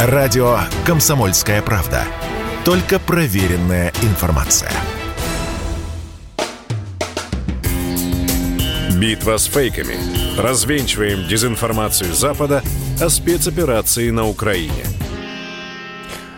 Радио «Комсомольская правда». Только проверенная информация. Битва с фейками. Развенчиваем дезинформацию Запада о спецоперации на Украине –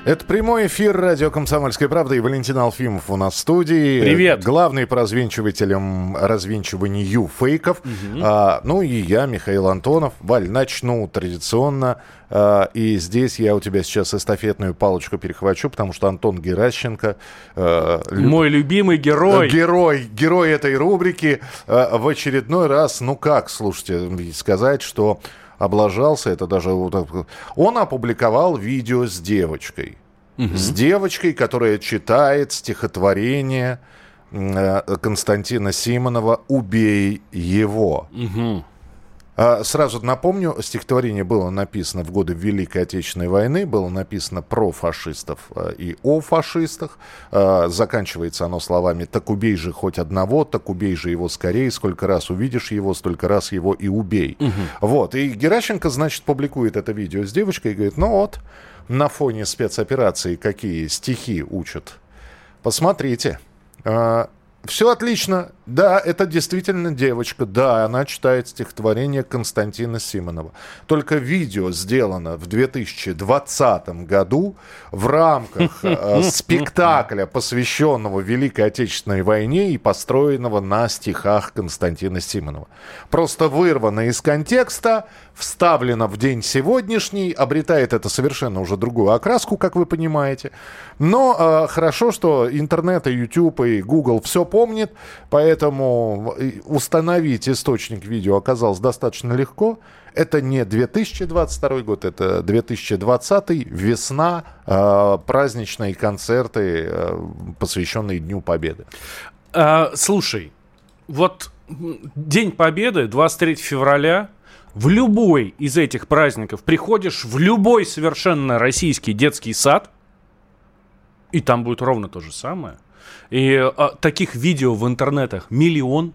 это прямой эфир радио «Комсомольская правда» и Валентин Алфимов у нас в студии. Привет. Главный по развенчивателям, развенчиванию фейков. Угу. А, ну и я, Михаил Антонов. Валь, начну традиционно. А, и здесь я у тебя сейчас эстафетную палочку перехвачу, потому что Антон Геращенко... А, Мой любимый герой. Герой, герой этой рубрики. А, в очередной раз, ну как, слушайте, сказать, что облажался, это даже... Он опубликовал видео с девочкой. Угу. С девочкой, которая читает стихотворение э, Константина Симонова «Убей его». Угу. А, сразу напомню, стихотворение было написано в годы Великой Отечественной войны, было написано про фашистов а, и о фашистах. А, заканчивается оно словами «Так убей же хоть одного, так убей же его скорее, сколько раз увидишь его, столько раз его и убей». Угу. Вот, и Геращенко, значит, публикует это видео с девочкой и говорит, ну вот, на фоне спецоперации какие стихи учат. Посмотрите. Все отлично. Да, это действительно девочка. Да, она читает стихотворение Константина Симонова. Только видео сделано в 2020 году в рамках э, спектакля, посвященного Великой Отечественной войне и построенного на стихах Константина Симонова. Просто вырвано из контекста, вставлено в день сегодняшний, обретает это совершенно уже другую окраску, как вы понимаете. Но э, хорошо, что интернет и YouTube и Google все помнит, поэтому установить источник видео оказалось достаточно легко. Это не 2022 год, это 2020, весна, э, праздничные концерты, э, посвященные Дню Победы. А, слушай, вот День Победы, 23 февраля, в любой из этих праздников приходишь в любой совершенно российский детский сад, и там будет ровно то же самое. И а, таких видео в интернетах миллион.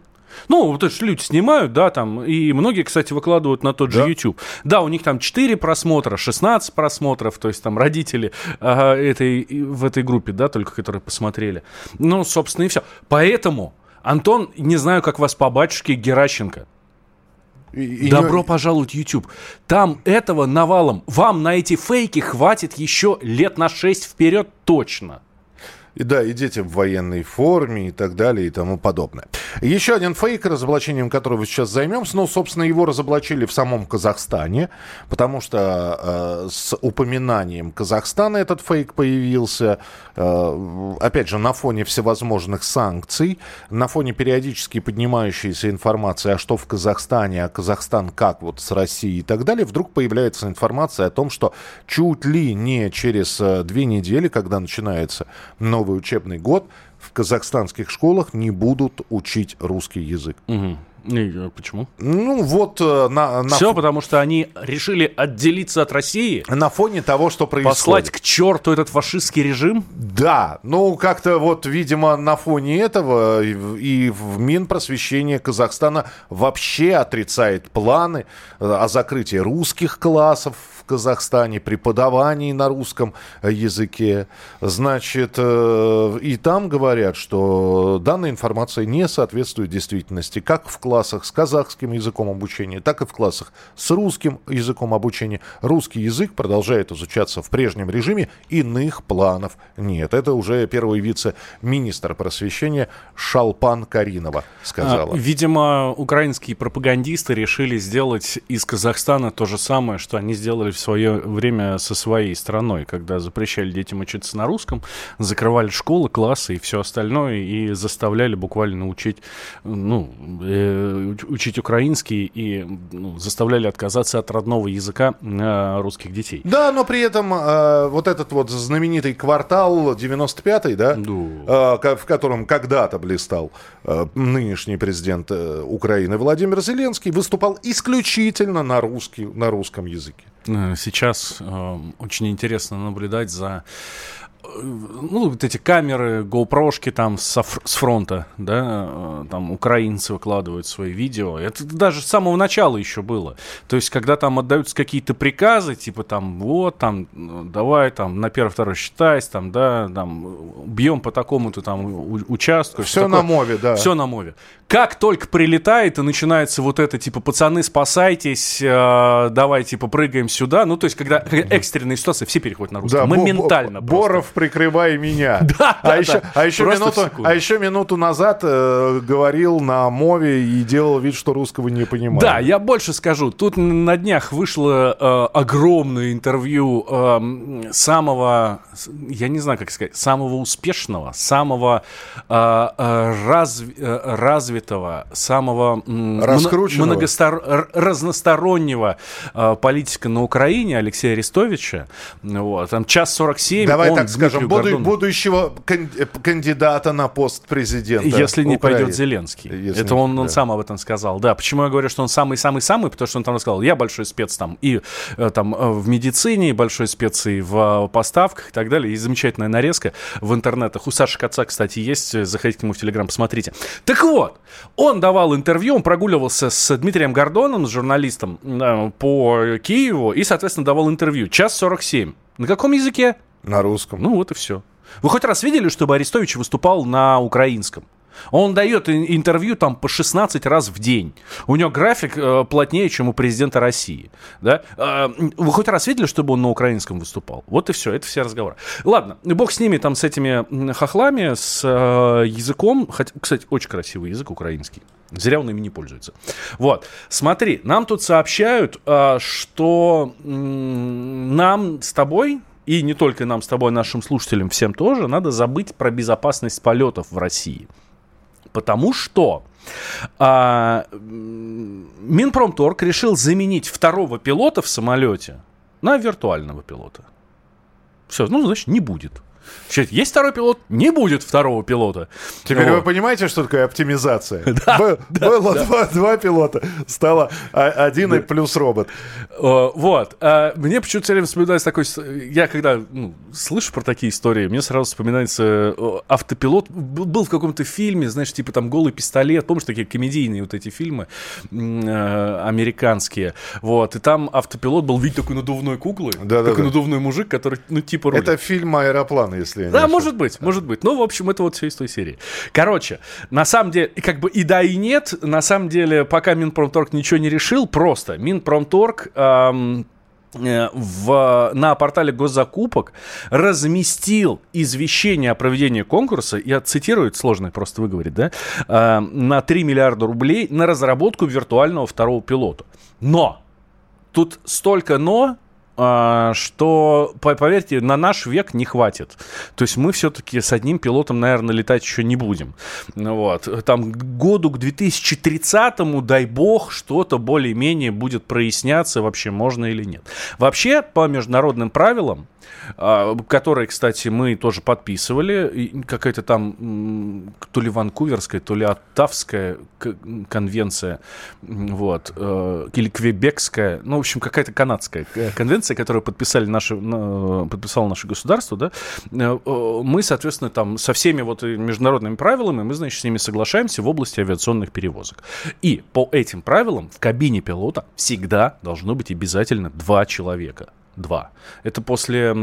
Ну, вот это же люди снимают, да, там, и многие, кстати, выкладывают на тот же да. YouTube. Да, у них там 4 просмотра, 16 просмотров, то есть там родители ага, этой, в этой группе, да, только которые посмотрели. Ну, собственно, и все. Поэтому, Антон, не знаю, как вас по батюшке Геращенко, и, Добро не... пожаловать YouTube. Там этого навалом. Вам на эти фейки хватит еще лет на 6 вперед точно. И да, и дети в военной форме и так далее и тому подобное. Еще один фейк, разоблачением которого сейчас займемся. Ну, собственно, его разоблачили в самом Казахстане, потому что э, с упоминанием Казахстана этот фейк появился, э, опять же, на фоне всевозможных санкций, на фоне периодически поднимающейся информации, а что в Казахстане, а Казахстан как вот с Россией и так далее, вдруг появляется информация о том, что чуть ли не через э, две недели, когда начинается новый новый учебный год в казахстанских школах не будут учить русский язык. Угу. И, почему? Ну, вот э, на, на... Все, потому что они решили отделиться от России. На фоне того, что происходит. Послать к черту этот фашистский режим? Да, ну, как-то вот, видимо, на фоне этого и в Минпросвещение Казахстана вообще отрицает планы э, о закрытии русских классов Казахстане, преподавании на русском языке. Значит, э, и там говорят, что данная информация не соответствует действительности, как в классах с казахским языком обучения, так и в классах с русским языком обучения. Русский язык продолжает изучаться в прежнем режиме, иных планов нет. Это уже первый вице-министр просвещения Шалпан Каринова сказала. А, видимо, украинские пропагандисты решили сделать из Казахстана то же самое, что они сделали в свое время со своей страной, когда запрещали детям учиться на русском, закрывали школы, классы и все остальное, и заставляли буквально учить, ну, э, учить украинский и ну, заставляли отказаться от родного языка э, русских детей. Да, но при этом э, вот этот вот знаменитый квартал 95-й, да, да. Э, в котором когда-то блистал э, нынешний президент э, Украины Владимир Зеленский, выступал исключительно на, русский, на русском языке. Э, сейчас э, очень интересно наблюдать за ну, вот эти камеры, GoPro-шки там с, с фронта, да, э, там украинцы выкладывают свои видео. Это даже с самого начала еще было. То есть, когда там отдаются какие-то приказы, типа там, вот, там, давай, там, на первый, второй считайся, там, да, там, бьем по такому-то там участку. Все на мове, да. Все на мове. Как только прилетает и начинается вот это, типа, пацаны, спасайтесь, э, давай, типа, прыгаем сюда. Ну, то есть, когда экстренные ситуации, все переходят на русский. Да, Моментально. Боров, прикрывай меня. Да, а, да, еще, да. а, еще минуту, а еще минуту назад э, говорил на мове и делал вид, что русского не понимает. Да, я больше скажу. Тут на днях вышло э, огромное интервью э, самого, я не знаю, как сказать, самого успешного, самого э, э раз, э, развитого, самого Раскрученного. многостор... разностороннего э, политика на Украине Алексея Арестовича. Вот, там час 47. Давай он, так скажем, буду, будущего кандидата на пост президента. Если не Украины. пойдет Зеленский. Если Это он, да. он сам об этом сказал. Да, почему я говорю, что он самый-самый-самый, потому что он там рассказал, я большой спец там и э, там э, в медицине, большой спец и в поставках и так далее. И замечательная нарезка в интернетах. У Саши Коца, кстати, есть. Заходите к нему в Телеграм, посмотрите. Так вот, он давал интервью, он прогуливался с Дмитрием Гордоном, с журналистом по Киеву, и, соответственно, давал интервью. Час 47. На каком языке? На русском. Ну вот и все. Вы хоть раз видели, чтобы Арестович выступал на украинском? Он дает интервью там по 16 раз в день. У него график э, плотнее, чем у президента России. Да? Э, вы хоть раз видели, чтобы он на украинском выступал? Вот и все, это все разговоры. Ладно, бог с ними, там, с этими хохлами, с э, языком. Хотя, кстати, очень красивый язык украинский. Зря он ими не пользуется. Вот, смотри, нам тут сообщают, э, что э, нам с тобой и не только нам с тобой, нашим слушателям, всем тоже, надо забыть про безопасность полетов в России. Потому что а, Минпромторг решил заменить второго пилота в самолете на виртуального пилота. Все, ну, значит, не будет. Значит, есть второй пилот, не будет второго пилота. Теперь вот. вы понимаете, что такое оптимизация? Да, Б- да, было да. Два, два пилота, стало один да. и плюс робот. Вот. А мне почему-то все время вспоминается такой... Я когда ну, слышу про такие истории, мне сразу вспоминается автопилот. Был в каком-то фильме, знаешь, типа там «Голый пистолет». Помнишь, такие комедийные вот эти фильмы э, американские? Вот. И там автопилот был вид такой надувной куклы. Да, такой да, надувной мужик, который, ну, типа рулит. Это фильм «Аэроплан» если я Да, может быть, может быть. Ну, в общем, это вот все из той серии. Короче, на самом деле, как бы и да, и нет. На самом деле, пока Минпромторг ничего не решил, просто Минпромторг... Эм, в, на портале госзакупок разместил извещение о проведении конкурса, я цитирую, это сложно просто выговорить, да, э, на 3 миллиарда рублей на разработку виртуального второго пилота. Но! Тут столько но, что, поверьте, на наш век не хватит. То есть мы все-таки с одним пилотом, наверное, летать еще не будем. Вот. Там году к 2030-му, дай бог, что-то более-менее будет проясняться, вообще можно или нет. Вообще, по международным правилам, а, которые, кстати, мы тоже подписывали. Какая-то там то ли ванкуверская, то ли оттавская конвенция, вот, э, или квебекская, ну, в общем, какая-то канадская конвенция, которую подписали наши, подписало наше государство, да, э, мы, соответственно, там со всеми вот международными правилами, мы, значит, с ними соглашаемся в области авиационных перевозок. И по этим правилам в кабине пилота всегда должно быть обязательно два человека. 2. Это после,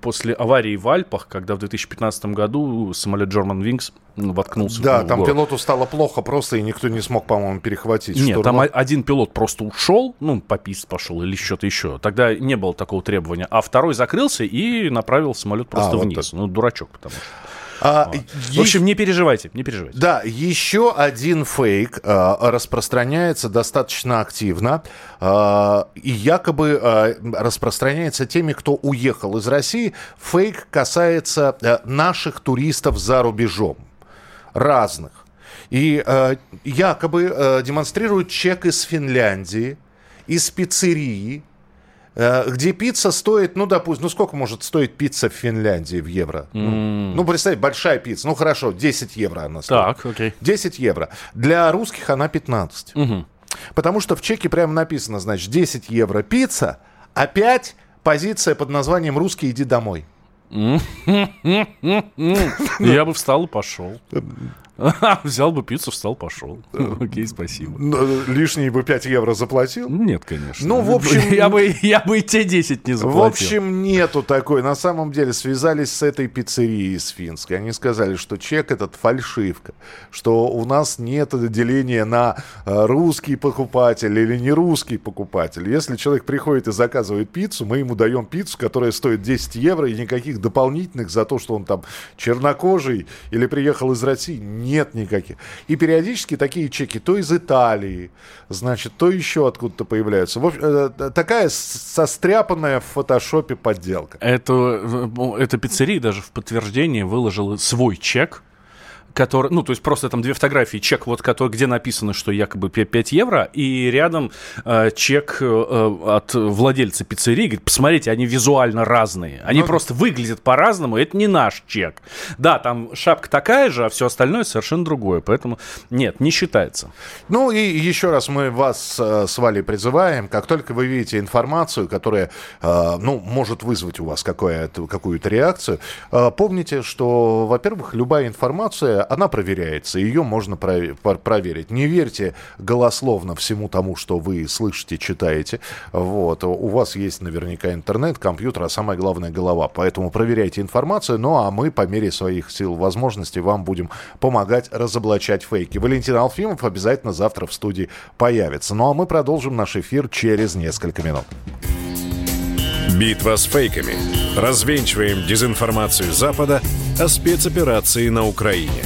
после аварии в Альпах, когда в 2015 году самолет German Wings воткнулся да, в Да, там город. пилоту стало плохо просто, и никто не смог, по-моему, перехватить. Нет, штурма. там один пилот просто ушел, ну, попист пошел или что-то еще. Тогда не было такого требования. А второй закрылся и направил самолет просто а, вниз. Вот ну, дурачок, потому что. А, вот. В общем, не переживайте, не переживайте. Да, еще один фейк а, распространяется достаточно активно а, и якобы а, распространяется теми, кто уехал из России. Фейк касается а, наших туристов за рубежом, разных. И а, якобы а, демонстрируют чек из Финляндии, из пиццерии, Э, где пицца стоит, ну, допустим, ну, сколько может стоить пицца в Финляндии в евро? Mm. Ну, представь, большая пицца, ну, хорошо, 10 евро она стоит. Так, окей. 10 евро. Для русских она 15. Угу. Потому что в чеке прямо написано, значит, 10 евро пицца, опять позиция под названием «Русский, иди домой». Я бы встал и пошел. Взял бы пиццу, встал, пошел. Окей, спасибо. Ну, Лишние бы 5 евро заплатил? Нет, конечно. Ну, в общем- Я бы, я бы и те 10 не В заплатил. общем, нету такой. На самом деле связались с этой пиццерией из Финской. Они сказали, что чек этот фальшивка, что у нас нет деления на э, русский покупатель или не русский покупатель. Если человек приходит и заказывает пиццу, мы ему даем пиццу, которая стоит 10 евро, и никаких дополнительных за то, что он там чернокожий или приехал из России, нет никаких. И периодически такие чеки то из Италии, значит, то еще откуда-то появляются. В общем, э, такая с- состряпанная в фотошопе подделка. Это, эта пиццерия даже в подтверждение выложила свой чек, который, ну, то есть просто там две фотографии, чек, вот, который, где написано, что якобы 5 евро, и рядом э, чек э, от владельца пиццерии, говорит, посмотрите, они визуально разные, они Ну, просто выглядят по-разному, это не наш чек. Да, там шапка такая же, а все остальное совершенно другое, поэтому нет, не считается. Ну и еще раз мы вас э, с Валей призываем, как только вы видите информацию, которая, э, ну, может вызвать у вас какое-то- какую-то реакцию, э, помните, что, во-первых, любая информация, она проверяется, ее можно проверить. Не верьте голословно всему тому, что вы слышите, читаете. Вот. У вас есть наверняка интернет, компьютер, а самое главное голова. Поэтому проверяйте информацию, ну а мы по мере своих сил возможностей вам будем помогать разоблачать фейки. Валентин Алфимов обязательно завтра в студии появится. Ну а мы продолжим наш эфир через несколько минут. Битва с фейками. Развенчиваем дезинформацию Запада о спецоперации на Украине.